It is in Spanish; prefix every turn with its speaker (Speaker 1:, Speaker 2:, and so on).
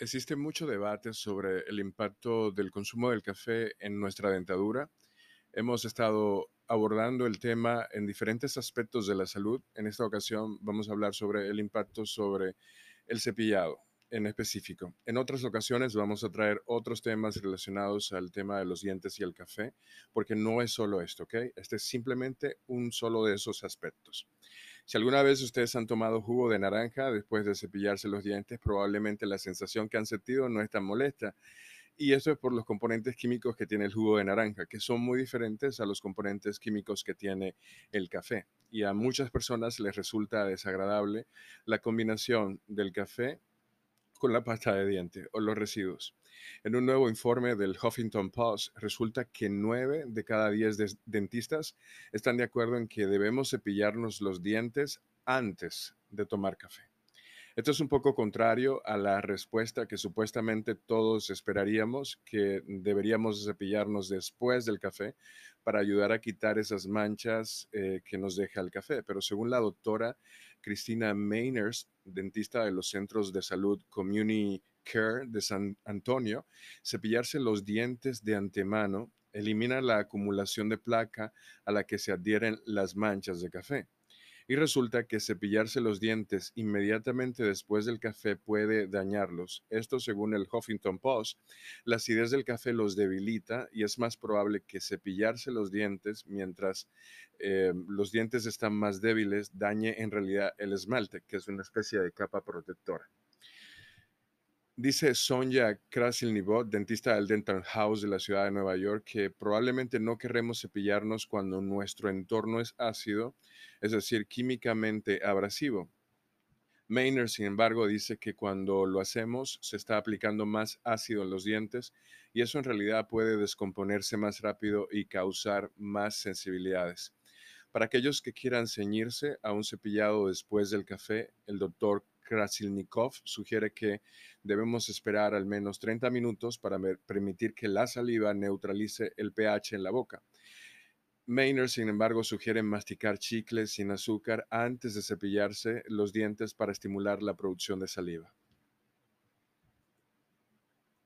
Speaker 1: Existe mucho debate sobre el impacto del consumo del café en nuestra dentadura. Hemos estado abordando el tema en diferentes aspectos de la salud. En esta ocasión vamos a hablar sobre el impacto sobre el cepillado en específico. En otras ocasiones vamos a traer otros temas relacionados al tema de los dientes y el café, porque no es solo esto, ¿ok? Este es simplemente un solo de esos aspectos. Si alguna vez ustedes han tomado jugo de naranja después de cepillarse los dientes, probablemente la sensación que han sentido no es tan molesta. Y eso es por los componentes químicos que tiene el jugo de naranja, que son muy diferentes a los componentes químicos que tiene el café. Y a muchas personas les resulta desagradable la combinación del café con la pasta de diente o los residuos. En un nuevo informe del Huffington Post resulta que 9 de cada 10 dentistas están de acuerdo en que debemos cepillarnos los dientes antes de tomar café. Esto es un poco contrario a la respuesta que supuestamente todos esperaríamos, que deberíamos cepillarnos después del café para ayudar a quitar esas manchas eh, que nos deja el café. Pero según la doctora Cristina Mainers, dentista de los centros de salud Community Care de San Antonio, cepillarse los dientes de antemano elimina la acumulación de placa a la que se adhieren las manchas de café. Y resulta que cepillarse los dientes inmediatamente después del café puede dañarlos. Esto según el Huffington Post. La acidez del café los debilita y es más probable que cepillarse los dientes mientras eh, los dientes están más débiles dañe en realidad el esmalte, que es una especie de capa protectora. Dice Sonja Krasilnivot, dentista del Dental House de la ciudad de Nueva York, que probablemente no queremos cepillarnos cuando nuestro entorno es ácido, es decir, químicamente abrasivo. Maynard, sin embargo, dice que cuando lo hacemos se está aplicando más ácido en los dientes y eso en realidad puede descomponerse más rápido y causar más sensibilidades. Para aquellos que quieran ceñirse a un cepillado después del café, el doctor Krasilnikov sugiere que debemos esperar al menos 30 minutos para permitir que la saliva neutralice el pH en la boca. Maynard, sin embargo, sugiere masticar chicles sin azúcar antes de cepillarse los dientes para estimular la producción de saliva.